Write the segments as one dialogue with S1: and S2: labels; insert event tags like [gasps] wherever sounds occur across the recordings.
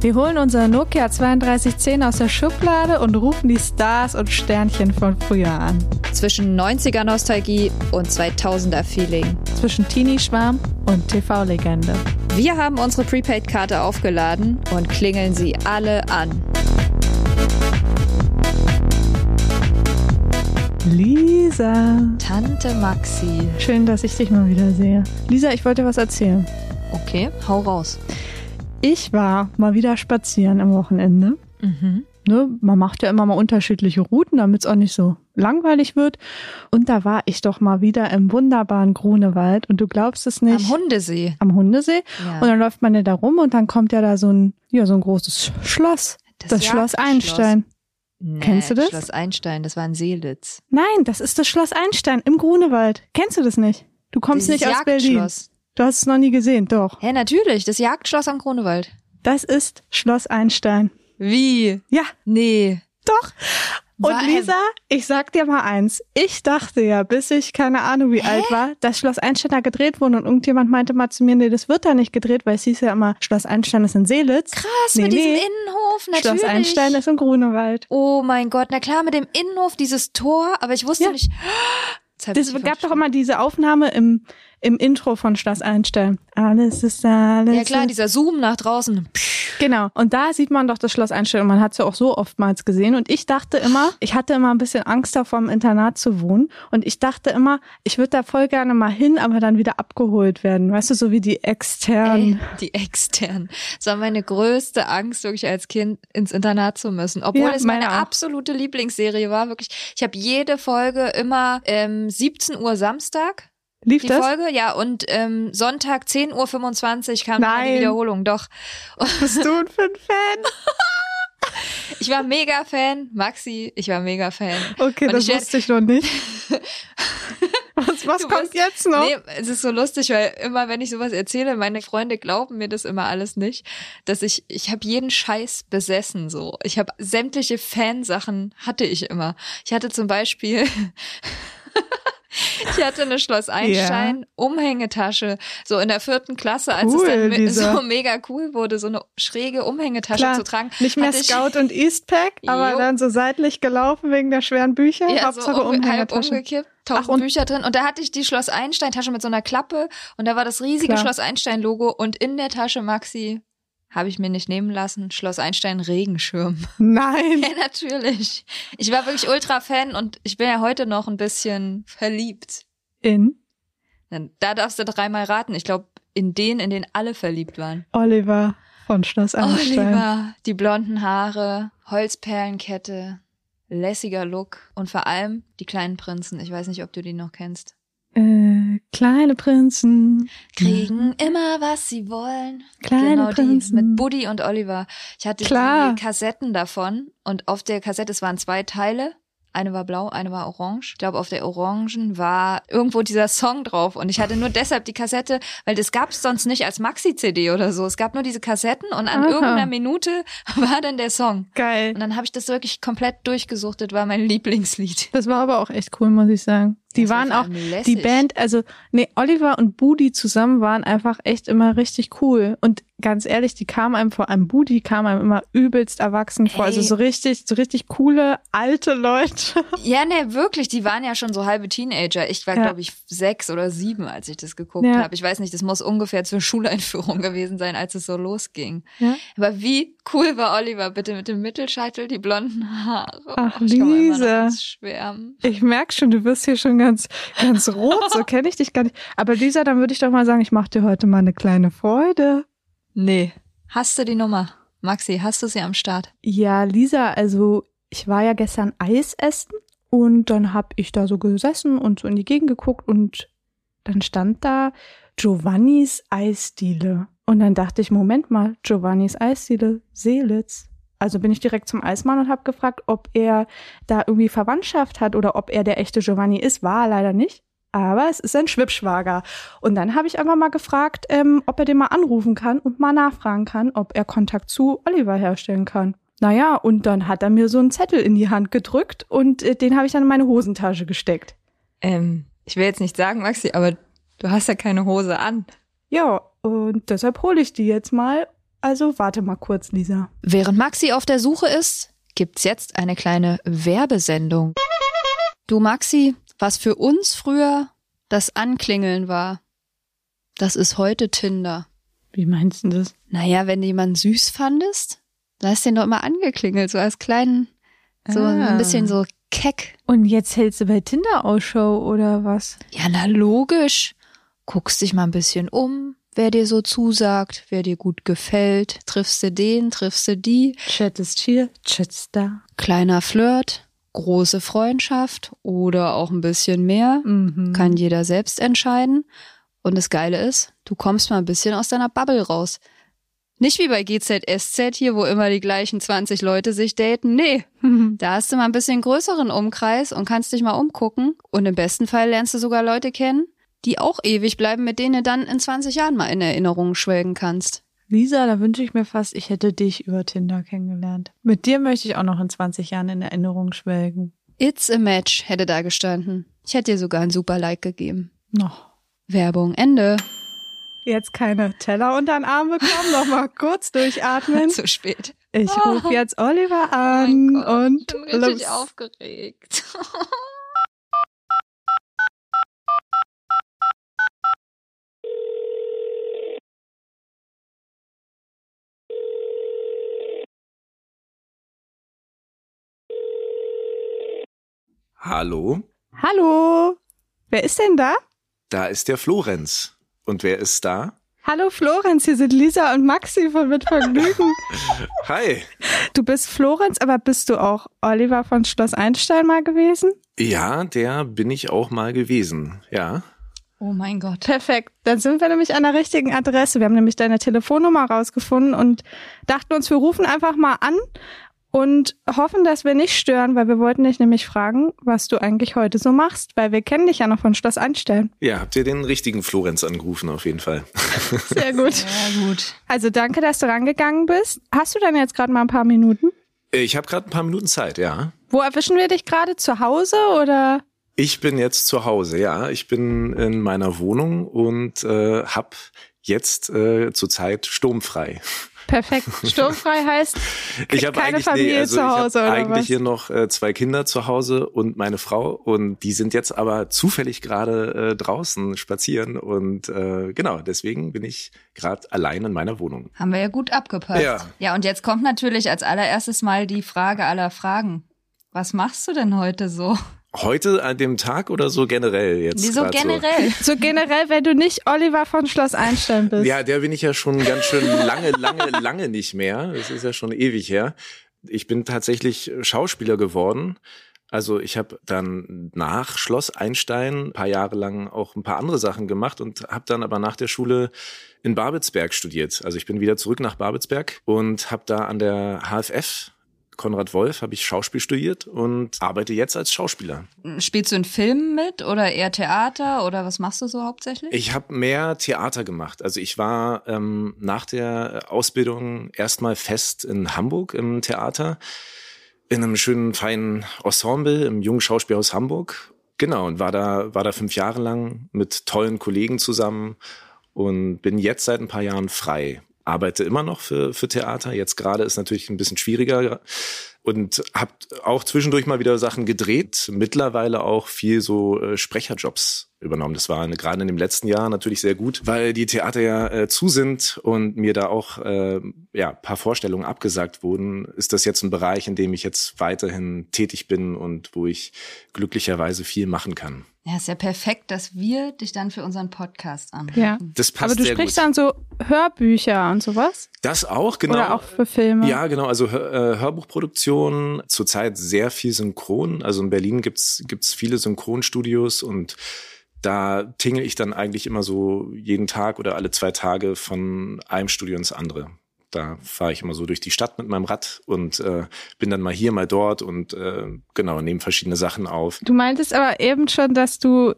S1: Wir holen unser Nokia 3210 aus der Schublade und rufen die Stars und Sternchen von früher an.
S2: Zwischen 90er Nostalgie und 2000er Feeling.
S1: Zwischen Teenie-Schwarm und TV-Legende.
S2: Wir haben unsere Prepaid-Karte aufgeladen und klingeln sie alle an.
S1: Lisa.
S2: Tante Maxi.
S1: Schön, dass ich dich mal wieder sehe. Lisa, ich wollte dir was erzählen.
S2: Okay, hau raus.
S1: Ich war mal wieder spazieren am Wochenende.
S2: Mhm.
S1: Ne, man macht ja immer mal unterschiedliche Routen, damit es auch nicht so langweilig wird. Und da war ich doch mal wieder im wunderbaren Grunewald und du glaubst es nicht.
S2: Am Hundesee.
S1: am Hundesee.
S2: Ja.
S1: Und dann läuft man ja da rum und dann kommt ja da so ein, ja, so ein großes Schloss. Das, Schloss Einstein.
S2: Nee,
S1: Kennst du das?
S2: Schloss Einstein, das war in Seelitz.
S1: Nein, das ist das Schloss Einstein im Grunewald. Kennst du das nicht? Du kommst
S2: Dieses
S1: nicht aus Berlin. Du hast es noch nie gesehen, doch.
S2: Ja, natürlich, das Jagdschloss am Grunewald.
S1: Das ist Schloss Einstein.
S2: Wie?
S1: Ja,
S2: Nee.
S1: doch. Und Lisa, ich sag dir mal eins. Ich dachte ja, bis ich keine Ahnung wie alt war, dass Schloss Einstein da gedreht wurde und irgendjemand meinte mal zu mir, nee, das wird da nicht gedreht, weil es hieß ja immer, Schloss Einstein ist in Seelitz.
S2: Krass,
S1: Nee,
S2: mit diesem
S1: nee.
S2: Innenhof, natürlich.
S1: Schloss Einstein ist im Grunewald.
S2: Oh mein Gott, na klar, mit dem Innenhof, dieses Tor, aber ich wusste
S1: Ja.
S2: nicht. [gasps]
S1: Das
S2: ich
S1: gab doch immer diese Aufnahme im, im Intro von Schloss Einstein. Alles ist alles.
S2: Ja klar, dieser Zoom nach draußen.
S1: Genau. Und da sieht man doch das Schloss Einstein. Und man hat es ja auch so oftmals gesehen. Und ich dachte immer, ich hatte immer ein bisschen Angst davor, im Internat zu wohnen. Und ich dachte immer, ich würde da voll gerne mal hin, aber dann wieder abgeholt werden. Weißt du, so wie die externen.
S2: Ey, die externen. Das war meine größte Angst, wirklich als Kind ins Internat zu müssen. Obwohl
S1: Ja,
S2: es meine
S1: meine
S2: absolute Lieblingsserie war. Wirklich, ich habe jede Folge immer ähm, 17 Uhr Samstag.
S1: Lief
S2: Die
S1: das?
S2: Folge, ja, und ähm, Sonntag 10.25 Uhr kam dann die
S1: Nein.
S2: Wiederholung, doch.
S1: Bist du ein Fan? [laughs]
S2: Ich war mega Fan, Maxi, ich war mega Fan.
S1: Okay,
S2: Und
S1: das
S2: ich
S1: wusste ich noch nicht. [laughs] Was, was kommt
S2: musst-
S1: jetzt noch?
S2: Nee, es ist so lustig, weil immer, wenn ich sowas erzähle, meine Freunde glauben mir das immer alles nicht, dass ich, ich habe jeden Scheiß besessen so. Ich habe sämtliche Fansachen hatte ich immer. Ich hatte zum Beispiel [laughs] Ich hatte eine Schloss Einstein Umhängetasche, so in der vierten Klasse, als
S1: Cool,
S2: es dann
S1: Lisa.
S2: so mega cool wurde, so eine schräge Umhängetasche
S1: Klar,
S2: zu tragen.
S1: nicht mehr Scout und Eastpack, aber
S2: Jo.
S1: dann so seitlich gelaufen wegen der schweren Bücher.
S2: Ja,
S1: Hauptsache
S2: so um, halb
S1: Umhängetasche.
S2: umgekippt, tausend
S1: Ach, und-
S2: Bücher drin. Und da hatte ich die Schloss Einstein-Tasche mit so einer Klappe und da war das riesige
S1: Klar.
S2: Schloss Einstein-Logo und in der Tasche, Maxi, habe ich mir nicht nehmen lassen, Schloss Einstein Regenschirm.
S1: Nein. [laughs]
S2: ja, natürlich. Ich war wirklich Ultra-Fan und ich bin ja heute noch ein bisschen verliebt.
S1: In
S2: Da darfst du dreimal raten. Ich glaube, in den, in den alle verliebt waren.
S1: Oliver von Schloss Einstein.
S2: Oliver, die blonden Haare, Holzperlenkette, lässiger Look und vor allem die kleinen Prinzen. Ich weiß nicht, ob du die noch kennst.
S1: Äh, kleine Prinzen.
S2: Kriegen immer, was sie wollen.
S1: Kleine
S2: genau
S1: Prinzen.
S2: mit Buddy und Oliver. Ich hatte
S1: Klar.
S2: die Kassetten davon und auf der Kassette, es waren zwei Teile. Eine war blau, eine war orange. Ich glaube, auf der orangen war irgendwo dieser Song drauf. Und ich hatte nur deshalb die Kassette, weil das gab es sonst nicht als Maxi-CD oder so. Es gab nur diese Kassetten und an
S1: Aha.
S2: irgendeiner Minute [laughs] war dann der Song.
S1: Geil.
S2: Und dann habe ich das wirklich komplett durchgesuchtet, war mein Lieblingslied.
S1: Das war aber auch echt cool, muss ich sagen. Die
S2: Das
S1: waren auch, die. Band, also, nee, Oliver und Budi zusammen waren einfach echt immer richtig cool. Und ganz ehrlich, die kamen einem vor allem, Budi kam einem immer übelst erwachsen vor. Also
S2: Ey.
S1: so richtig, so richtig coole, alte Leute. [laughs]
S2: Ja, ne, wirklich, die waren ja schon so halbe Teenager. Ich war,
S1: Ja.
S2: glaube ich, sechs oder sieben, als ich das geguckt
S1: Ja.
S2: habe. Ich weiß nicht, das muss ungefähr zur [laughs] Schuleinführung gewesen sein, als es so losging.
S1: Ja.
S2: Aber wie cool war Oliver, bitte mit dem Mittelscheitel, die blonden Haare.
S1: Ach,
S2: ich immer noch
S1: Lisa.
S2: ganz schwärmen.
S1: Ich merk schon, du wirst hier schon ganz, ganz rot. So kenne ich dich gar nicht. Aber Lisa, dann würde ich doch mal sagen, ich mache dir heute mal eine kleine Freude.
S2: Nee. Hast du die Nummer? Maxi, hast du sie am Start?
S1: Ja, Lisa, also ich war ja gestern Eis essen und dann hab ich da so gesessen und so in die Gegend geguckt und dann stand da Giovannis Eisdiele. Und dann dachte ich, Moment mal, Giovannis Eisdiele, Seelitz. Also bin ich direkt zum Eismann und habe gefragt, ob er da irgendwie Verwandtschaft hat oder ob er der echte Giovanni ist. War er leider nicht. aber es ist ein Schwippschwager. Und dann habe ich einfach mal gefragt, ähm, ob er den mal anrufen kann und mal nachfragen kann, ob er Kontakt zu Oliver herstellen kann. Naja, und dann hat er mir so einen Zettel in die Hand gedrückt und äh, den habe ich dann in meine Hosentasche gesteckt.
S2: Ähm, ich will jetzt nicht sagen, Maxi, aber du hast ja keine Hose an.
S1: Ja, und deshalb hole ich die jetzt mal. Also warte mal kurz, Lisa.
S2: Während Maxi auf der Suche ist, gibt's jetzt eine kleine Werbesendung. Du Maxi, was für uns früher das Anklingeln war, das ist heute Tinder.
S1: Wie meinst du das?
S2: Naja, wenn du jemanden süß fandest, da hast du den doch immer angeklingelt, so als kleinen, so
S1: Ah.
S2: ein bisschen so keck.
S1: Und jetzt hältst du bei Tinder Ausschau oder was?
S2: Ja, na logisch. Guckst dich mal ein bisschen um, wer dir so zusagt, wer dir gut gefällt. Triffst du den, triffst du die.
S1: Chat ist hier, Chat ist da.
S2: Kleiner Flirt, große Freundschaft oder auch ein bisschen mehr.
S1: Mhm.
S2: Kann jeder selbst entscheiden. Und das Geile ist, du kommst mal ein bisschen aus deiner Bubble raus. Nicht wie bei GZSZ hier, wo immer die gleichen 20 Leute sich daten. Nee, da hast du mal ein bisschen größeren Umkreis und kannst dich mal umgucken. Und im besten Fall lernst du sogar Leute kennen, die auch ewig bleiben, mit denen du dann in 20 Jahren mal in Erinnerung schwelgen kannst.
S1: Lisa, da wünsche ich mir fast, ich hätte dich über Tinder kennengelernt. Mit dir möchte ich auch noch in 20 Jahren in Erinnerung schwelgen.
S2: It's a match hätte da gestanden. Ich hätte dir sogar ein super Like gegeben.
S1: Noch.
S2: Werbung Ende.
S1: Jetzt keine Teller unter den Arm bekommen, noch mal kurz durchatmen. [laughs]
S2: Zu spät.
S1: Ich rufe jetzt Oliver
S2: Oh
S1: an
S2: mein Gott,
S1: und
S2: ich bin richtig
S1: los.
S2: aufgeregt. [laughs]
S3: Hallo,
S1: Hallo, wer ist denn da?
S3: da ist der Florenz. Und wer ist da?
S1: Hallo Florenz, hier sind Lisa und Maxi von Mit Vergnügen. [laughs]
S3: Hi.
S1: du bist Florenz, aber bist du auch Oliver von Schloss Einstein mal gewesen?
S3: Ja, der bin ich auch mal gewesen. Ja.
S2: Oh mein Gott.
S1: Perfekt, dann sind wir nämlich an der richtigen Adresse. Wir haben nämlich deine Telefonnummer rausgefunden und dachten uns, wir rufen einfach mal an und hoffen, dass wir nicht stören, weil wir wollten dich nämlich fragen, was du eigentlich heute so machst, weil wir kennen dich ja noch von Schloss Einstein.
S3: Ja, habt ihr den richtigen Florenz angerufen auf jeden Fall. [laughs]
S1: Sehr gut.
S2: Sehr gut.
S1: Also danke, dass du rangegangen bist. Hast du dann jetzt gerade mal ein paar Minuten?
S3: Ich habe gerade ein paar Minuten Zeit, ja.
S1: Wo erwischen wir dich gerade? Zu Hause oder?
S3: Ich bin jetzt zu Hause, ja. Ich bin in meiner Wohnung und äh, hab jetzt äh, zurzeit sturmfrei.
S1: Perfekt. Sturmfrei heißt [laughs]
S3: Ich habe
S1: keine
S3: eigentlich,
S1: Familie
S3: nee, also
S1: zu
S3: ich
S1: Hause
S3: hab
S1: oder
S3: eigentlich
S1: was?
S3: hier noch äh, zwei Kinder zu Hause und meine Frau und die sind jetzt aber zufällig gerade äh, draußen spazieren und äh, genau deswegen bin ich gerade allein in meiner Wohnung.
S2: Haben wir ja gut abgepasst.
S3: Ja.
S2: ja, und jetzt kommt natürlich als allererstes mal die Frage aller Fragen. Was machst du denn heute so?
S3: Heute an dem Tag oder so generell jetzt?
S2: Wieso
S3: grad
S2: generell? [laughs]
S1: so generell, wenn du nicht Oliver von Schloss Einstein bist.
S3: So? Ja, der bin ich ja schon ganz schön lange, lange, lange nicht mehr. Das ist ja schon ewig her. Ich bin tatsächlich Schauspieler geworden. Also ich habe dann nach Schloss Einstein ein paar Jahre lang auch ein paar andere Sachen gemacht und habe dann aber nach der Schule in Babelsberg studiert. Also ich bin wieder zurück nach Babelsberg und habe da an der HFF Konrad Wolf habe ich Schauspiel studiert und arbeite jetzt als Schauspieler.
S2: Spielst du in Filmen mit oder eher Theater oder was machst du so hauptsächlich?
S3: Ich habe mehr Theater gemacht. Also ich war ähm, nach der Ausbildung erstmal fest in Hamburg im Theater, in einem schönen feinen Ensemble im Jungen Schauspielhaus Hamburg. Genau, und war da, war da fünf Jahre lang mit tollen Kollegen zusammen und bin jetzt seit ein paar Jahren frei. Arbeite immer noch für, für Theater. Jetzt gerade ist natürlich ein bisschen schwieriger und habe auch zwischendurch mal wieder Sachen gedreht. Mittlerweile auch viel so äh, Sprecherjobs übernommen. Das war eine, gerade in dem letzten Jahr natürlich sehr gut, weil die Theater ja äh, zu sind und mir da auch äh, ja paar Vorstellungen abgesagt wurden. Ist das jetzt ein Bereich, in dem ich jetzt weiterhin tätig bin und wo ich glücklicherweise viel machen kann?
S2: Ja, ist ja perfekt, dass wir dich dann für unseren Podcast anrufen.
S1: Ja.
S3: Das passt
S1: Aber du
S3: sehr
S1: sprichst
S3: gut.
S1: dann so Hörbücher und sowas?
S3: Das auch, genau.
S1: Oder auch für Filme?
S3: Ja, genau. Also Hör, äh, Hörbuchproduktion, zurzeit sehr viel Synchron. Also in Berlin gibt's gibt's viele Synchronstudios und da tingle ich dann eigentlich immer so jeden Tag oder alle zwei Tage von einem Studio ins andere. Da fahre ich immer so durch die Stadt mit meinem Rad und äh, bin dann mal hier, mal dort und äh, genau, nehme verschiedene Sachen auf.
S1: Du meintest aber eben schon, dass du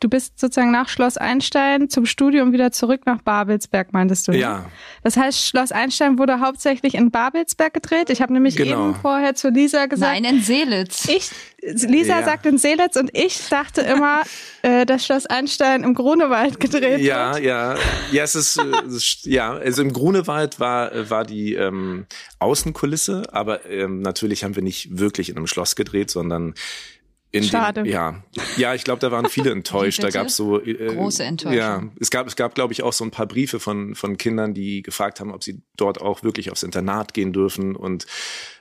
S1: du bist sozusagen nach Schloss Einstein zum Studium wieder zurück nach Babelsberg, meintest du? Ne?
S3: Ja.
S1: Das heißt, Schloss Einstein wurde hauptsächlich in Babelsberg gedreht. Ich habe nämlich
S3: Genau.
S1: eben vorher zu Lisa gesagt,
S2: Nein, in Seelitz.
S1: ich, Lisa
S3: Ja.
S1: sagt in Seelitz und ich dachte immer, [laughs] äh, dass Schloss Einstein im Grunewald gedreht
S3: Ja,
S1: wird.
S3: ja, ja, es ist, äh, es ist ja, also im Grunewald war äh, war die ähm, Außenkulisse, aber ähm, natürlich haben wir nicht wirklich in einem Schloss gedreht, sondern in
S1: Schade.
S3: Dem, ja, ja, ich glaube, da waren viele [laughs] enttäuscht. da gab es so äh,
S2: Große Enttäuschung.
S3: Ja, es gab, es gab, glaube ich, auch so ein paar Briefe von von Kindern, die gefragt haben, ob sie dort auch wirklich aufs Internat gehen dürfen und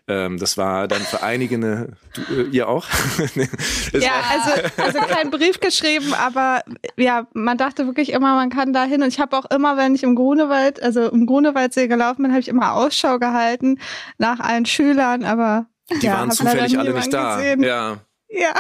S3: ähm, das war dann für einige eine, du, äh, ihr auch? [laughs]
S1: Ja, also, also [laughs] kein Brief geschrieben, aber ja, man dachte wirklich immer, man kann da hin. Und ich habe auch immer, wenn ich im Grunewald, also im Grunewaldsee gelaufen bin, habe ich immer Ausschau gehalten nach allen Schülern, aber
S3: die
S1: ja,
S3: waren zufällig alle nicht da.
S1: Gesehen.
S3: Ja.
S1: Ja.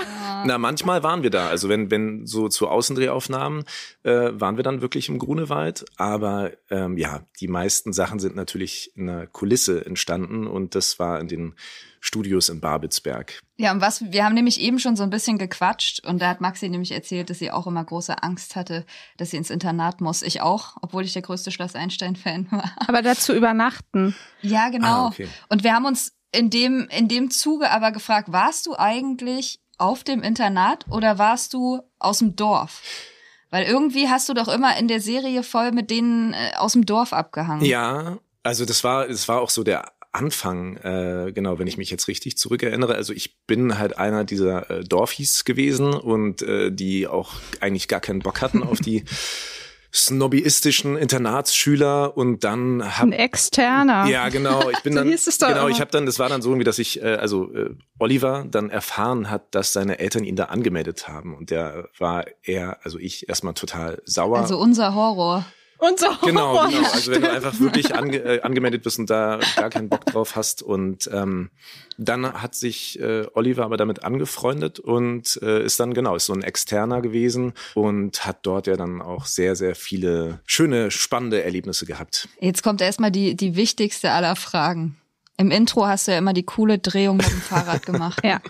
S3: Na, manchmal waren wir da. Also wenn, wenn so zu Außendrehaufnahmen äh, waren wir dann wirklich im Grunewald. Aber ähm, ja, die meisten Sachen sind natürlich in einer Kulisse entstanden und das war in den Studios in Babelsberg.
S2: Ja, und was, wir haben nämlich eben schon so ein bisschen gequatscht und da hat Maxi nämlich erzählt, dass sie auch immer große Angst hatte, dass sie ins Internat muss. Ich auch, obwohl ich der größte Schloss Einstein-Fan [laughs] war.
S1: Aber dazu übernachten.
S2: Ja, genau.
S3: Ah, okay.
S2: Und wir haben uns in dem, in dem Zuge aber gefragt, warst du eigentlich auf dem Internat oder warst du aus dem Dorf? Weil irgendwie hast du doch immer in der Serie voll mit denen äh, aus dem Dorf abgehangen.
S3: Ja, also das war, das war auch so der Anfang, äh, genau, wenn ich mich jetzt richtig zurückerinnere. Also ich bin halt einer dieser äh, Dorfies gewesen und äh, die auch eigentlich gar keinen Bock hatten auf die [laughs] snobbyistischen Internatsschüler und dann hab,
S1: Ein externer.
S3: Ja, genau. Ich bin dann genau. Ich habe dann, das war dann so, wie dass ich, äh, also äh, Oliver dann erfahren hat, dass seine Eltern ihn da angemeldet haben und der war er, also ich erstmal total sauer.
S2: Also unser Horror.
S1: Und so.
S3: Genau, genau. Also wenn du einfach wirklich ange äh, angemeldet bist und da gar keinen Bock drauf hast. Und ähm, dann hat sich äh, Oliver aber damit angefreundet und äh, ist dann, genau, ist so ein Externer gewesen und hat dort ja dann auch sehr, sehr viele schöne, spannende Erlebnisse gehabt.
S2: Jetzt kommt erstmal die, die wichtigste aller Fragen. Im Intro hast du ja immer die coole Drehung mit dem Fahrrad gemacht. [laughs]
S1: Ja.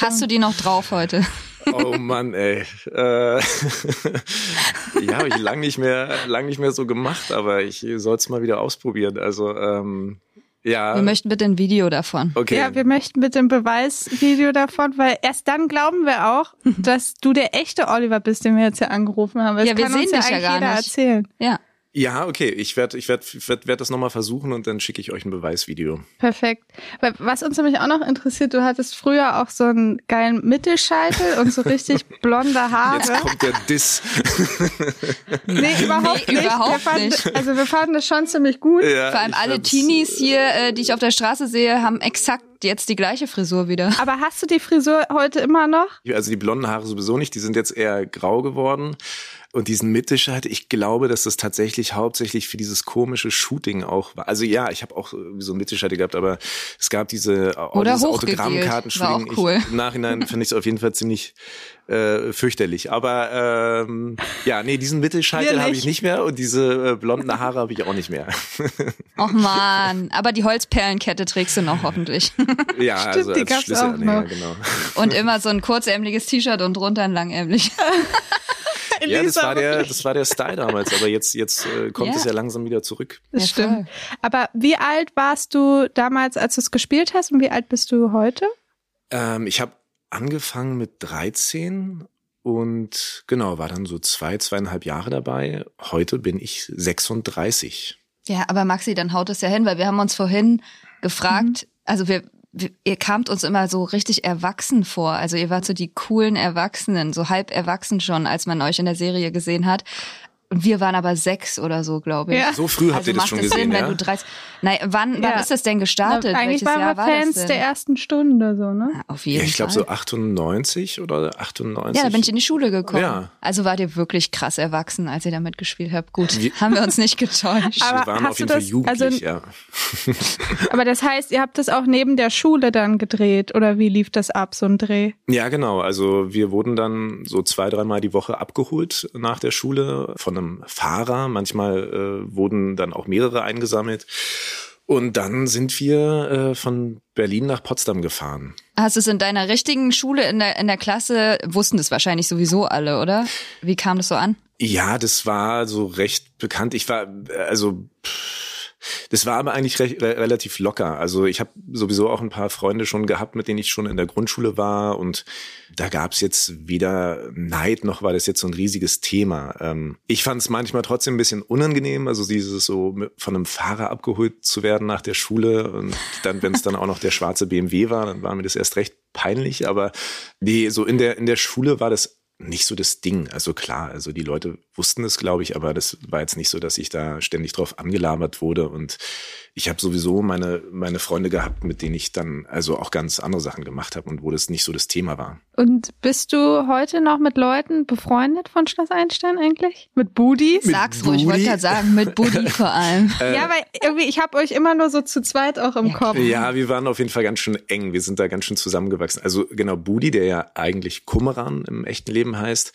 S2: Hast du die noch drauf heute?
S3: Oh Mann, ey. Äh, [laughs] ja, habe ich lang nicht mehr, lang nicht mehr so gemacht, aber ich soll es mal wieder ausprobieren. Also ähm, ja.
S2: Wir möchten bitte ein Video davon.
S3: okay.
S1: Ja, wir möchten bitte ein Beweisvideo davon, weil erst dann glauben wir auch, [laughs] dass du der echte Oliver bist, den wir jetzt hier angerufen haben. Das
S2: Ja, wir
S1: kann
S2: sehen
S1: uns ja
S2: dich ja
S1: eigentlich
S2: gar
S1: jeder
S2: nicht.
S1: erzählen.
S2: Ja.
S3: Ja, okay. Ich werde ich werd, werd, werd das nochmal versuchen und dann schicke ich euch ein Beweisvideo.
S1: Perfekt. Weil Was uns nämlich auch noch interessiert, du hattest früher auch so einen geilen Mittelscheitel und so richtig [laughs] blonde Haare.
S3: Jetzt kommt der Diss. [laughs]
S1: Nee, überhaupt
S2: Nee,
S1: nicht.
S2: überhaupt
S1: wir fanden,
S2: nicht.
S1: Also wir fanden das schon ziemlich gut.
S3: Ja,
S2: Vor allem alle Teenies hier, äh, die ich auf der Straße sehe, haben exakt jetzt die gleiche Frisur wieder.
S1: Aber hast du die Frisur heute immer noch?
S3: Also die blonden Haare sowieso nicht, die sind jetzt eher grau geworden. Und diesen Mittelscheitel, ich glaube, dass das tatsächlich hauptsächlich für dieses komische Shooting auch war. Also ja, ich habe auch irgendwie so einen Mittelscheitel gehabt, aber es gab diese äh,
S2: Oder.
S3: Autogrammkartenshooting.
S2: War auch cool.
S3: Ich, Im Nachhinein [laughs] finde ich es auf jeden Fall ziemlich äh, fürchterlich. Aber ähm, ja, nee, diesen Mittelscheitel habe ich nicht mehr und diese äh, blonden Haare habe ich auch nicht mehr. [laughs]
S2: Och man, aber die Holzperlenkette trägst du noch hoffentlich.
S3: ja, [laughs] also
S1: die
S3: als
S1: gab's
S3: Schlüsselanhänger, genau.
S2: Und immer so ein kurzärmeliges T-Shirt und drunter ein langärmlich.
S3: Ja, das war der, das war der Style damals, aber jetzt, jetzt äh, kommt
S2: Ja.
S3: es ja langsam wieder zurück.
S1: Das stimmt. Aber wie alt warst du damals, als du es gespielt hast und wie alt bist du heute?
S3: Ähm, ich habe angefangen mit 13 und genau, war dann so zwei, zweieinhalb Jahre dabei. Heute bin ich 36.
S2: Ja, aber Maxi, dann haut es ja hin, weil wir haben uns vorhin gefragt, also wir, wir, ihr kamt uns immer so richtig erwachsen vor. Also ihr wart so die coolen Erwachsenen, so halb erwachsen schon, als man euch in der Serie gesehen hat. Und wir waren aber sechs oder so, glaube ich.
S1: Ja.
S3: So früh habt
S2: also
S3: ihr das schon
S2: es
S3: gesehen,
S2: Sinn,
S3: ja?
S2: wenn du 30. Nein, wann, wann
S1: Ja.
S2: ist das denn gestartet?
S1: Na, eigentlich
S2: Welches
S1: waren
S2: Jahr
S1: wir
S2: war
S1: Fans
S2: das
S1: der ersten Stunde, so, ne?
S2: Auf jeden
S3: Ja, ich glaube
S2: Fall.
S3: so 98 oder 98.
S2: Ja, da bin ich in die Schule gekommen.
S3: Ja.
S2: Also wart ihr wirklich krass erwachsen, als ihr damit gespielt habt. Gut,
S3: Wir-
S2: haben wir uns nicht getäuscht.
S3: Wir
S1: Aber
S3: waren
S1: hast
S3: auf jeden Fall
S1: das-
S3: jugendlich,
S1: also-
S3: ja. [laughs]
S1: Aber das heißt, ihr habt das auch neben der Schule dann gedreht oder wie lief das ab, so ein Dreh?
S3: Ja, genau. Also wir wurden dann so zwei, dreimal die Woche abgeholt nach der Schule von einem Fahrer. Manchmal äh, wurden dann auch mehrere eingesammelt. Und dann sind wir äh, von Berlin nach Potsdam gefahren.
S2: Hast du es in deiner richtigen Schule, in der, in der Klasse, wussten das wahrscheinlich sowieso alle, oder? Wie kam das so an?
S3: Ja, das war so recht bekannt. Ich war, also, pff, das war aber eigentlich recht, relativ locker. Also ich habe sowieso auch ein paar Freunde schon gehabt, mit denen ich schon in der Grundschule war und da gab es jetzt weder Neid noch war das jetzt so ein riesiges Thema. Ähm, ich fand es manchmal trotzdem ein bisschen unangenehm, also dieses so von einem Fahrer abgeholt zu werden nach der Schule und dann, wenn es dann auch noch der schwarze BMW war, dann war mir das erst recht peinlich. Aber nee, so in der in der Schule war das nicht so das Ding. Also klar, also die Leute wussten es, glaube ich, aber das war jetzt nicht so, dass ich da ständig drauf angelabert wurde. Und ich habe sowieso meine, meine Freunde gehabt, mit denen ich dann also auch ganz andere Sachen gemacht habe und wo das nicht so das Thema war.
S1: Und bist du heute noch mit Leuten befreundet von Schloss Einstein eigentlich? Mit Budis?
S2: Sag's ruhig, ich wollte gerade sagen, mit Budi [laughs] vor allem.
S1: Äh, ja, weil irgendwie, ich habe euch immer nur so zu zweit auch im
S2: Ja,
S1: Kopf.
S3: Ja, wir waren auf jeden Fall ganz schön eng. Wir sind da ganz schön zusammengewachsen. Also genau, Budi, der ja eigentlich Kummeran im echten Leben heißt,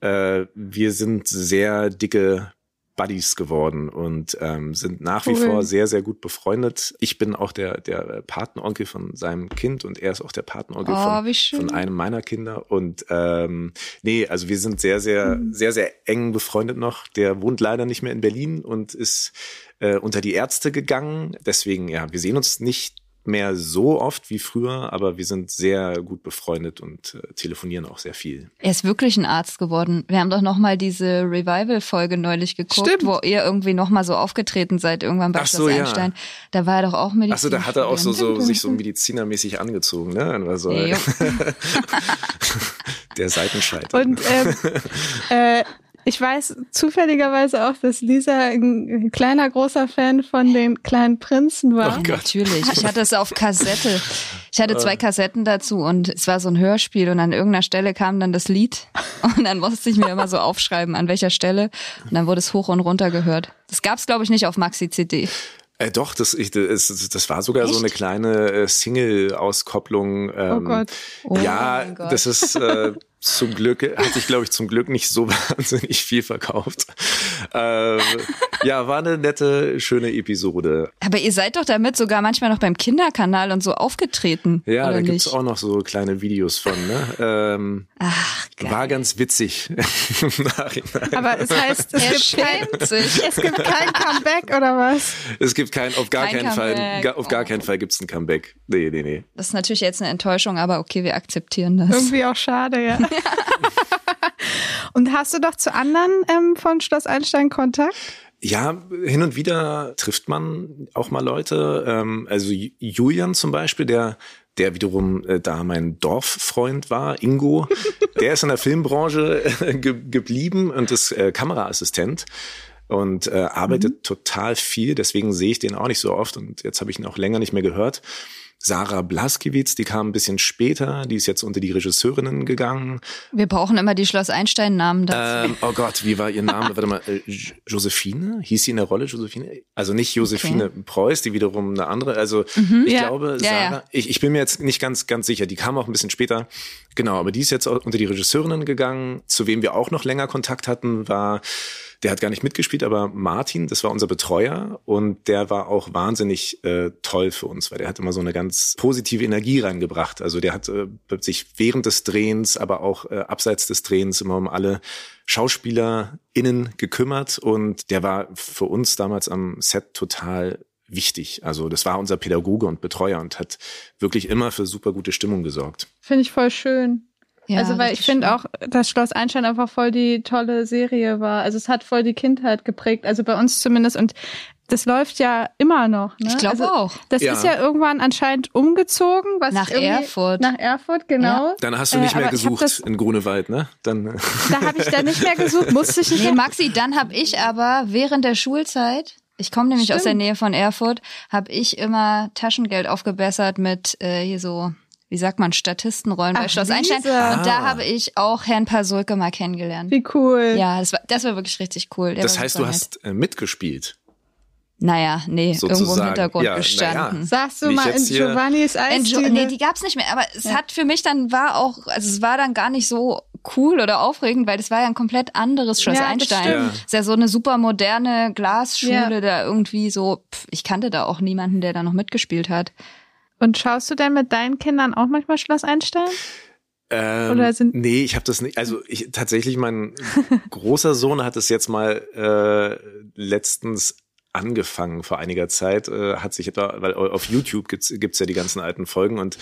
S3: äh, wir sind sehr dicke Buddies geworden und ähm, sind nach wie
S1: Cool.
S3: vor sehr, sehr gut befreundet. Ich bin auch der, der Patenonkel von seinem Kind und er ist auch der Patenonkel
S2: Oh,
S3: von,
S2: wie
S3: von einem meiner Kinder. Und ähm, nee, also wir sind sehr, sehr, sehr, sehr eng befreundet noch. Der wohnt leider nicht mehr in Berlin und ist äh, unter die Ärzte gegangen. Deswegen, ja, wir sehen uns nicht mehr so oft wie früher, aber wir sind sehr gut befreundet und äh, telefonieren auch sehr viel.
S2: Er ist wirklich ein Arzt geworden. Wir haben doch noch mal diese Revival-Folge neulich geguckt,
S1: Stimmt.
S2: wo ihr irgendwie noch mal so aufgetreten seid, irgendwann bei
S3: Ach so, ja.
S2: Einstein. Da war er doch auch Medizin.
S3: Achso, da hat er auch so, so sich so medizinermäßig angezogen, ne? Und war so, [laughs] der Seitenscheit.
S1: Und ähm, [laughs] äh, ich weiß zufälligerweise auch, dass Lisa ein kleiner, großer Fan von den kleinen Prinzen war.
S3: Oh Gott.
S2: Natürlich. Ich hatte es auf Kassette. Ich hatte zwei Kassetten dazu und es war so ein Hörspiel und an irgendeiner Stelle kam dann das Lied und dann musste ich mir immer so aufschreiben, an welcher Stelle und dann wurde es hoch und runter gehört. Das gab's glaube ich nicht auf Maxi CD.
S3: Äh, doch, das, ich, das, das war sogar so
S2: Echt?
S3: eine kleine äh, Single-Auskopplung. Ähm,
S1: Oh Gott.
S2: Oh
S3: ja,
S2: Gott.
S3: das ist äh, zum Glück, hat sich, glaube ich, zum Glück nicht so [laughs] wahnsinnig viel verkauft. Ähm, ja, war eine nette, schöne Episode.
S2: Aber ihr seid doch damit sogar manchmal noch beim Kinderkanal und so aufgetreten.
S3: Ja,
S2: oder
S3: da
S2: nicht?
S3: gibt's auch noch so kleine Videos von. Ne? [laughs] Ähm,
S2: Ach, geil.
S3: war ganz witzig. [laughs]
S1: Aber es heißt, es
S2: er
S1: gibt, kein,
S2: sich. [laughs]
S1: es gibt kein Comeback oder was?
S3: Es gibt kein, auf gar
S2: Kein
S3: keinen Fall,
S2: Comeback.
S3: gar, auf gar
S2: Oh.
S3: keinen Fall gibt's ein Comeback. Nee, nee, nee.
S2: Das ist natürlich jetzt eine Enttäuschung, aber okay, wir akzeptieren das.
S1: Irgendwie auch schade, ja. Und hast du doch zu anderen ähm, von Schloss Einstein Kontakt?
S3: Ja, hin und wieder trifft man auch mal Leute. Ähm, also Ju- Julian zum Beispiel, der der wiederum äh, da mein Dorffreund war, Ingo, [laughs] der ist in der Filmbranche äh, ge geblieben und ist äh, Kameraassistent und äh, arbeitet total viel. Deswegen sehe ich den auch nicht so oft und jetzt habe ich ihn auch länger nicht mehr gehört. Sarah Blaskiewicz, die kam ein bisschen später, die ist jetzt unter die Regisseurinnen gegangen.
S2: Wir brauchen immer die Schloss Einstein-Namen dazu.
S3: Ähm, oh Gott, wie war ihr Name? Warte mal, äh, Jo- Josephine? Hieß sie in der Rolle Josephine? Also nicht Josephine Preuß, die wiederum eine andere. Also ich
S1: Ja.
S3: glaube,
S2: Ja,
S3: Sarah,
S2: ja.
S3: Ich, ich bin mir jetzt nicht ganz, ganz sicher. Die kam auch ein bisschen später. Genau, aber die ist jetzt unter die Regisseurinnen gegangen. Zu wem wir auch noch länger Kontakt hatten, war, der hat gar nicht mitgespielt, aber Martin, das war unser Betreuer und der war auch wahnsinnig äh, toll für uns, weil der hat immer so eine ganz positive Energie reingebracht. Also der hat äh, sich während des Drehens, aber auch äh, abseits des Drehens immer um alle SchauspielerInnen gekümmert und der war für uns damals am Set total wichtig. Also das war unser Pädagoge und Betreuer und hat wirklich immer für super gute Stimmung gesorgt.
S1: Finde ich voll schön.
S2: Ja,
S1: also weil ich finde auch, dass Schloss Einstein einfach voll die tolle Serie war. Also es hat voll die Kindheit geprägt, also bei uns zumindest. Und das läuft ja immer noch. Ne?
S2: Ich glaube
S1: also,
S2: auch.
S1: Das
S3: Ja.
S1: ist ja irgendwann anscheinend umgezogen. Was
S2: Nach Erfurt.
S1: Nach Erfurt, genau.
S3: Dann hast du
S1: Äh,
S3: nicht mehr
S1: ich hab
S3: gesucht
S1: das-
S3: in Grunewald, ne? Dann äh,
S1: Da habe ich dann nicht mehr gesucht, musste ich nicht
S2: Nee,
S1: mehr.
S2: Maxi, dann habe ich aber während der Schulzeit, ich komme nämlich aus der
S1: Stimmt.
S2: Nähe von Erfurt, habe ich immer Taschengeld aufgebessert mit äh, hier so, wie sagt man, Statistenrollen bei Schloss Einstein.
S1: Lisa.
S2: Und da
S3: Ah.
S2: habe ich auch Herrn Pasulke mal kennengelernt.
S1: Wie cool.
S2: Ja, das war, das war wirklich richtig cool. Der
S3: das
S2: war
S3: heißt, du
S2: nett.
S3: hast äh, mitgespielt.
S2: Naja, nee, irgendwo im
S3: Sozusagen.
S2: Hintergrund
S3: Ja,
S2: gestanden.
S3: ja.
S1: Sagst du
S3: Wie
S1: mal in Giovannis
S2: In
S1: Eisdiele?
S2: nee, die gab's nicht mehr. Aber es hat für mich dann war auch, also es war dann gar nicht so cool oder aufregend, weil das war ja ein komplett anderes Schloss
S1: Ja, das
S2: Einstein.
S1: stimmt.
S3: Ja.
S2: ist ja so eine super moderne Glasschule,
S1: Ja.
S2: da irgendwie so, pff, ich kannte da auch niemanden, der da noch mitgespielt hat.
S1: Und schaust du denn mit deinen Kindern auch manchmal Schloss einstellen?
S3: Ähm,
S1: Oder sind-
S3: nee, ich habe das nicht. Also ich tatsächlich, mein [laughs] großer Sohn hat es jetzt mal äh, letztens angefangen vor einiger Zeit, äh, hat sich etwa, weil auf YouTube gibt's gibt's ja die ganzen alten Folgen und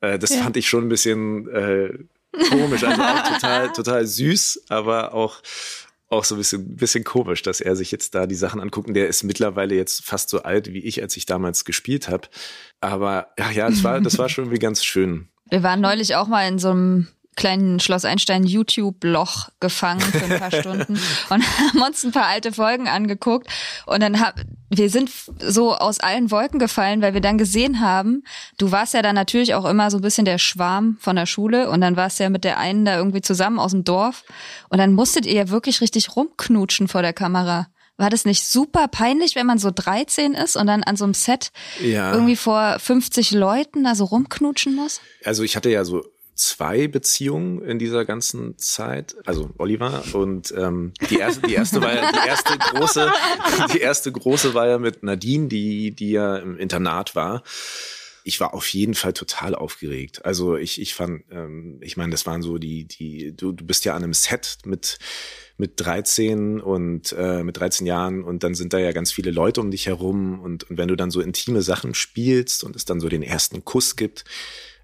S3: äh, das
S1: Ja.
S3: fand ich schon ein bisschen äh, komisch, also auch total [laughs] total süß, aber auch auch so ein bisschen, bisschen komisch, dass er sich jetzt da die Sachen anguckt. Und der ist mittlerweile jetzt fast so alt wie ich, als ich damals gespielt habe. Aber ja, ja, das war, das war [laughs] schon irgendwie ganz schön.
S2: Wir waren neulich auch mal in so einem kleinen Schloss Einstein YouTube-Loch gefangen für ein paar [laughs] Stunden und haben uns ein paar alte Folgen angeguckt. Und dann hab, wir sind so aus allen Wolken gefallen, weil wir dann gesehen haben, du warst ja dann natürlich auch immer so ein bisschen der Schwarm von der Schule und dann warst du ja mit der einen da irgendwie zusammen aus dem Dorf und dann musstet ihr ja wirklich richtig rumknutschen vor der Kamera. War das nicht super peinlich, wenn man so 13 ist und dann an so einem Set
S3: Ja.
S2: irgendwie vor 50 Leuten da so rumknutschen muss?
S3: Also ich hatte ja so zwei Beziehungen in dieser ganzen Zeit, also Oliver und ähm, die erste, die erste war ja die erste große, [laughs] die erste große war ja mit Nadine, die die ja im Internat war. Ich war auf jeden Fall total aufgeregt. Also ich ich fand, ähm, ich meine, das waren so die die du du bist ja an einem Set mit mit 13 und äh, mit 13 Jahren und dann sind da ja ganz viele Leute um dich herum und, und wenn du dann so intime Sachen spielst und es dann so den ersten Kuss gibt,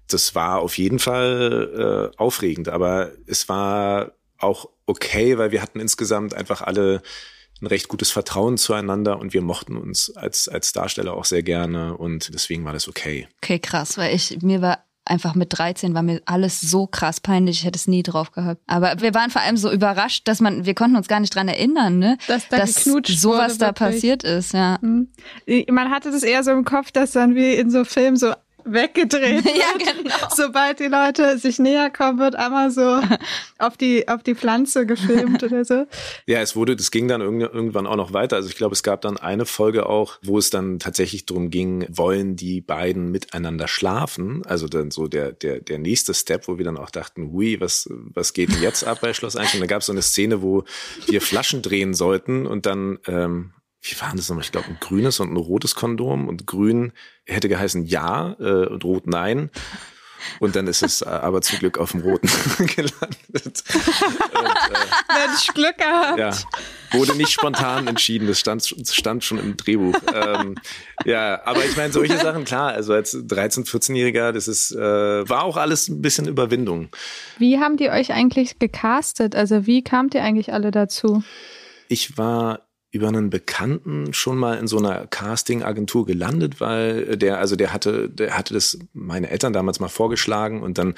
S3: das war auf jeden Fall äh, aufregend, aber es war auch okay, weil wir hatten insgesamt einfach alle ein recht gutes Vertrauen zueinander und wir mochten uns als, als Darsteller auch sehr gerne und deswegen war das okay.
S2: Okay, krass, weil ich, mir war einfach mit 13 war mir alles so krass peinlich, ich hätte es nie drauf gehabt. Aber wir waren vor allem so überrascht, dass man, wir konnten uns gar nicht dran erinnern, ne?
S1: Dass da geknutscht
S2: sowas da passiert ist, ja.
S1: Hm. Man hatte das eher so im Kopf, dass dann wie in so Filmen so weggedreht [laughs] wird.
S2: Ja, genau.
S1: Sobald die Leute sich näher kommen, wird einmal so [laughs] auf die, auf die Pflanze gefilmt oder so.
S3: Ja, es wurde, das ging dann irgend- irgendwann auch noch weiter. Also ich glaube, es gab dann eine Folge auch, wo es dann tatsächlich darum ging, wollen die beiden miteinander schlafen? Also dann so der, der, der nächste Step, wo wir dann auch dachten, hui, was, was geht denn jetzt ab bei Schloss Einstein? Da gab es so eine Szene, wo wir Flaschen drehen sollten und dann, ähm, wie waren das nochmal? Ich glaube, ein grünes und ein rotes Kondom und grün hätte geheißen ja äh, und rot nein. Und dann ist es äh, aber zum Glück auf dem roten [laughs] gelandet.
S1: Mensch, Glück gehabt.
S3: Ja, wurde nicht spontan entschieden. Das stand, stand schon im Drehbuch. Ähm, ja, aber ich meine, solche Sachen, klar, also als 13-, 14-Jähriger, das ist, äh, war auch alles ein bisschen Überwindung.
S1: Wie haben die euch eigentlich gecastet? Also wie kamt ihr eigentlich alle dazu?
S3: Ich war über einen Bekannten schon mal in so einer Casting-Agentur gelandet, weil der, also der hatte, der hatte das meine Eltern damals mal vorgeschlagen und dann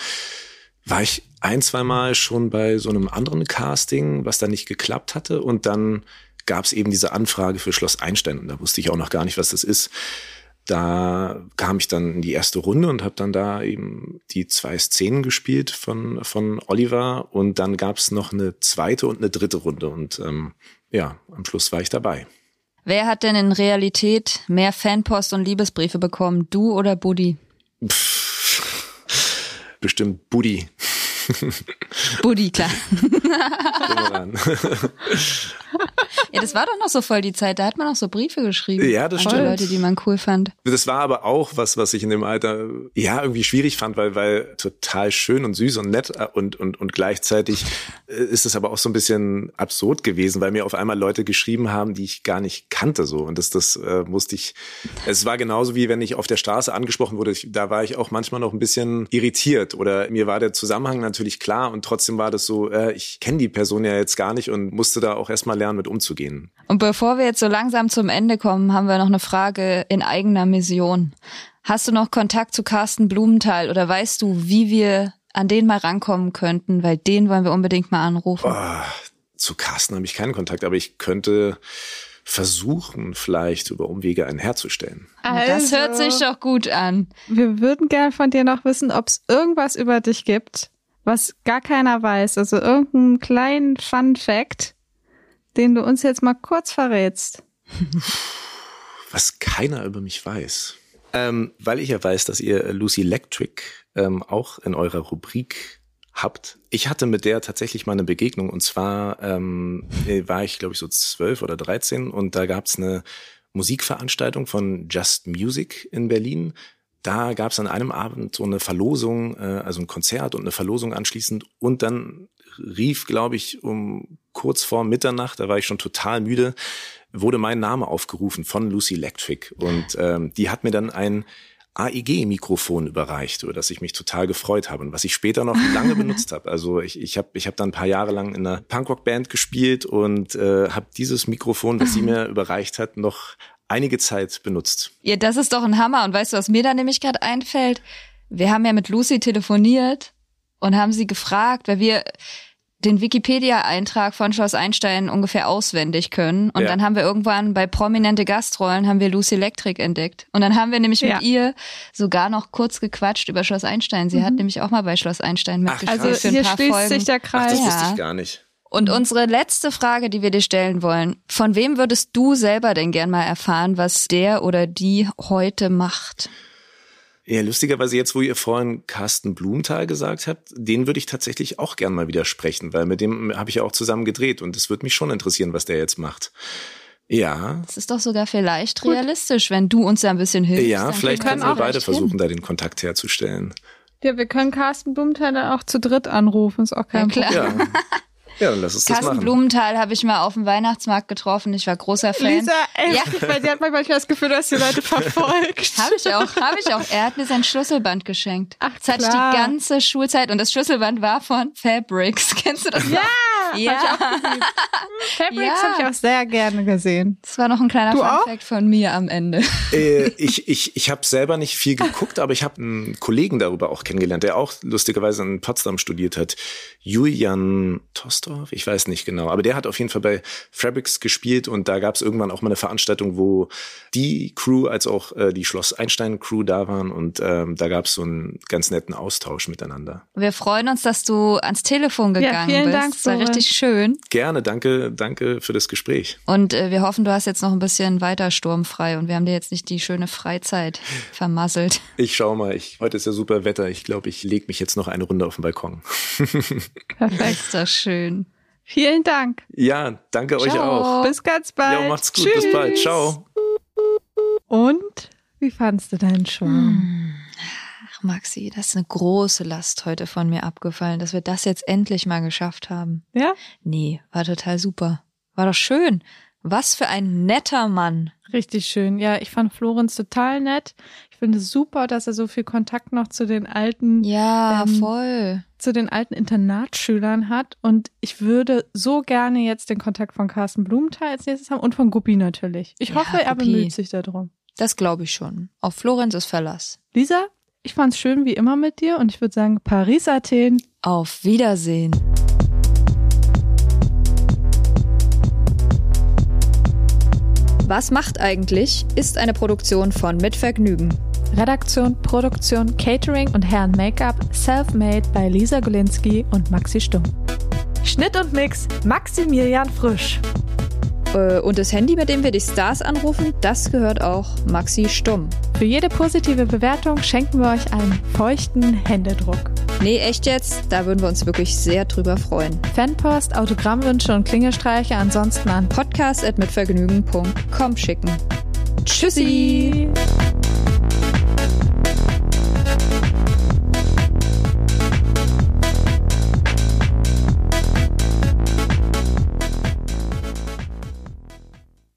S3: war ich ein, zwei Mal schon bei so einem anderen Casting, was dann nicht geklappt hatte. Und dann gab es eben diese Anfrage für Schloss Einstein und da wusste ich auch noch gar nicht, was das ist. Da kam ich dann in die erste Runde und habe dann da eben die zwei Szenen gespielt von, von Oliver. Und dann gab es noch eine zweite und eine dritte Runde. Und ähm, ja, am Schluss war ich dabei.
S2: Wer hat denn in Realität mehr Fanpost und Liebesbriefe bekommen, du oder Buddy?
S3: Bestimmt Buddy.
S2: Buddy, klar. [laughs] [laughs] Ja, das war doch noch so voll die Zeit, da hat man auch so Briefe geschrieben.
S3: Ja, das stimmt.
S2: Leute, die man cool fand.
S3: Das war aber auch was, was ich in dem Alter ja irgendwie schwierig fand, weil weil total schön und süß und nett äh, und und und gleichzeitig äh, ist es aber auch so ein bisschen absurd gewesen, weil mir auf einmal Leute geschrieben haben, die ich gar nicht kannte so und das das äh, musste ich. Es war genauso wie wenn ich auf der Straße angesprochen wurde. Ich, da war ich auch manchmal noch ein bisschen irritiert oder mir war der Zusammenhang natürlich klar und trotzdem war das so, äh, ich kenne die Person ja jetzt gar nicht und musste da auch erstmal lernen, mit umzugehen.
S2: Und bevor wir jetzt so langsam zum Ende kommen, haben wir noch eine Frage in eigener Mission. Hast du noch Kontakt zu Carsten Blumenthal oder weißt du, wie wir an den mal rankommen könnten? Weil den wollen wir unbedingt mal anrufen.
S3: Ah, zu Carsten habe ich keinen Kontakt, aber ich könnte versuchen, vielleicht über Umwege einen herzustellen.
S2: das hört
S1: Also,
S2: sich doch gut an.
S1: Wir würden gern von dir noch wissen, ob es irgendwas über dich gibt, was gar keiner weiß. Also irgendeinen kleinen Fun Fact, den du uns jetzt mal kurz verrätst.
S3: Was keiner über mich weiß. Ähm, weil ich ja weiß, dass ihr Lucy Electric ähm, auch in eurer Rubrik habt. Ich hatte mit der tatsächlich mal eine Begegnung und zwar ähm, äh, war ich, glaube ich, so zwölf oder dreizehn und da gab's eine Musikveranstaltung von Just Music in Berlin. da gab es an einem Abend so eine Verlosung, äh, also ein Konzert und eine Verlosung anschließend. Und dann rief, glaube ich, um kurz vor Mitternacht, da war ich schon total müde, wurde mein Name aufgerufen von Lucy Electric. Und ähm, die hat mir dann ein AEG-Mikrofon überreicht, über das ich mich total gefreut habe und was ich später noch [laughs] lange benutzt habe. Also ich, ich habe ich hab dann ein paar Jahre lang in einer Punkrock-Band gespielt und äh, habe dieses Mikrofon, das sie [laughs] mir überreicht hat, noch einige Zeit benutzt.
S2: Ja, das ist doch ein Hammer. Und weißt du, was mir da nämlich gerade einfällt? Wir haben ja mit Lucy telefoniert und haben sie gefragt, weil wir den Wikipedia-Eintrag von Schloss Einstein ungefähr auswendig können. Und
S3: Ja.
S2: dann haben wir irgendwann bei prominente Gastrollen haben wir Lucy Electric entdeckt. Und dann haben wir nämlich
S1: Ja.
S2: mit ihr sogar noch kurz gequatscht über Schloss Einstein. Sie hat nämlich auch mal bei Schloss Einstein
S3: Ach,
S2: mitgespielt
S1: Also
S2: für ein
S1: hier
S2: paar
S1: schließt
S2: Folgen.
S1: sich der
S3: Ach,
S1: Kreis.
S3: das
S2: Ja.
S3: wusste ich gar nicht.
S2: Und unsere letzte Frage, die wir dir stellen wollen, von wem würdest du selber denn gern mal erfahren, was der oder die heute macht?
S3: Ja, lustigerweise jetzt, wo ihr vorhin Carsten Blumenthal gesagt habt, den würde ich tatsächlich auch gern mal widersprechen, weil mit dem habe ich ja auch zusammen gedreht und es würde mich schon interessieren, was der jetzt macht. Ja,
S2: Das ist doch sogar vielleicht realistisch, wenn du uns da ein bisschen hilfst.
S3: ja,
S2: dann
S3: vielleicht können wir beide
S2: recht hin.
S3: versuchen, da den Kontakt herzustellen.
S1: Ja, wir können Carsten Blumenthal dann auch zu dritt anrufen, ist auch kein
S2: Ja, klar.
S1: Problem.
S3: Ja, [laughs] ja dann lass uns das
S2: Carsten
S3: machen.
S2: Blumenthal habe ich mal auf dem Weihnachtsmarkt getroffen. Ich war großer Fan.
S1: Lisa, ey,
S2: Ja.
S1: weil sie hat manchmal das Gefühl, dass die Leute [laughs] verfolgt.
S2: Habe ich auch, habe ich auch. Er hat mir sein Schlüsselband geschenkt.
S1: Ach,
S2: das hatte ich die ganze Schulzeit und das Schlüsselband war von Fabrics. [laughs] Kennst du das?
S1: Ja,
S2: noch? Ja. [laughs]
S1: Fabrics
S2: Ja.
S1: habe ich auch sehr gerne gesehen.
S2: Das war noch ein kleiner
S1: auch?
S2: Fun-Fact von mir am Ende. [laughs]
S3: äh, ich ich, ich habe selber nicht viel geguckt, aber ich habe einen Kollegen darüber auch kennengelernt, der auch lustigerweise in Potsdam studiert hat. Julian Tostorf, ich weiß nicht genau, aber der hat auf jeden Fall bei Fabrics gespielt und da gab es irgendwann auch mal eine Veranstaltung, wo die Crew als auch äh, die Schloss Einstein Crew da waren und ähm, da gab es so einen ganz netten Austausch miteinander.
S2: Wir freuen uns, dass du ans Telefon
S1: Ja,
S2: gegangen
S1: vielen
S2: bist.
S1: Dank,
S2: das war
S1: Florian.
S2: Richtig schön.
S3: Gerne, danke, danke für das Gespräch.
S2: Und äh, wir hoffen, du hast jetzt noch ein bisschen weiter sturmfrei und wir haben dir jetzt nicht die schöne Freizeit [laughs] vermasselt.
S3: Ich schau mal, ich, heute ist ja super Wetter. Ich glaube, ich lege mich jetzt noch eine Runde auf den Balkon. [laughs]
S1: Perfekt.
S2: Ist das schön.
S1: Vielen Dank.
S3: Ja, danke euch
S2: Ciao.
S3: auch.
S1: Bis ganz bald.
S3: Ja, macht's gut.
S1: Tschüss.
S3: Bis bald. Ciao.
S1: Und wie fandst du deinen Schwarm?
S2: Ach, Maxi, das ist eine große Last heute von mir abgefallen, dass wir das jetzt endlich mal geschafft haben.
S1: Ja?
S2: Nee, war total super. War doch schön. Was für ein netter Mann.
S1: Richtig schön. Ja, ich fand Florenz total nett. Ich finde es super, dass er so viel Kontakt noch zu den alten,
S2: Ja,
S1: Ähm,
S2: voll.
S1: zu den alten Internatsschülern hat. Und ich würde so gerne jetzt den Kontakt von Carsten Blumenthal als nächstes haben und von Guppi natürlich. Ich
S2: Ja,
S1: hoffe, er
S2: Guppi.
S1: bemüht sich darum.
S2: Das glaube ich schon. Auf Florenz ist Verlass.
S1: Lisa, ich fand's schön wie immer mit dir und ich würde sagen, Paris, Athen.
S2: Auf Wiedersehen. Was macht eigentlich? ist eine Produktion von Mit Vergnügen.
S1: Redaktion, Produktion, Catering und Herren Make-up self-made bei Lisa Golinski und Maxi Stumm. Schnitt und Mix Maximilian Frisch.
S2: Äh, Und das Handy, mit dem wir die Stars anrufen, das gehört auch Maxi Stumm.
S1: Für jede positive Bewertung schenken wir euch einen feuchten Händedruck.
S2: Nee, echt jetzt? Da würden wir uns wirklich sehr drüber freuen.
S1: Fanpost, Autogrammwünsche und Klingelstreiche ansonsten an
S2: Podcast at mitvergnügen.com schicken.
S1: Tschüssi.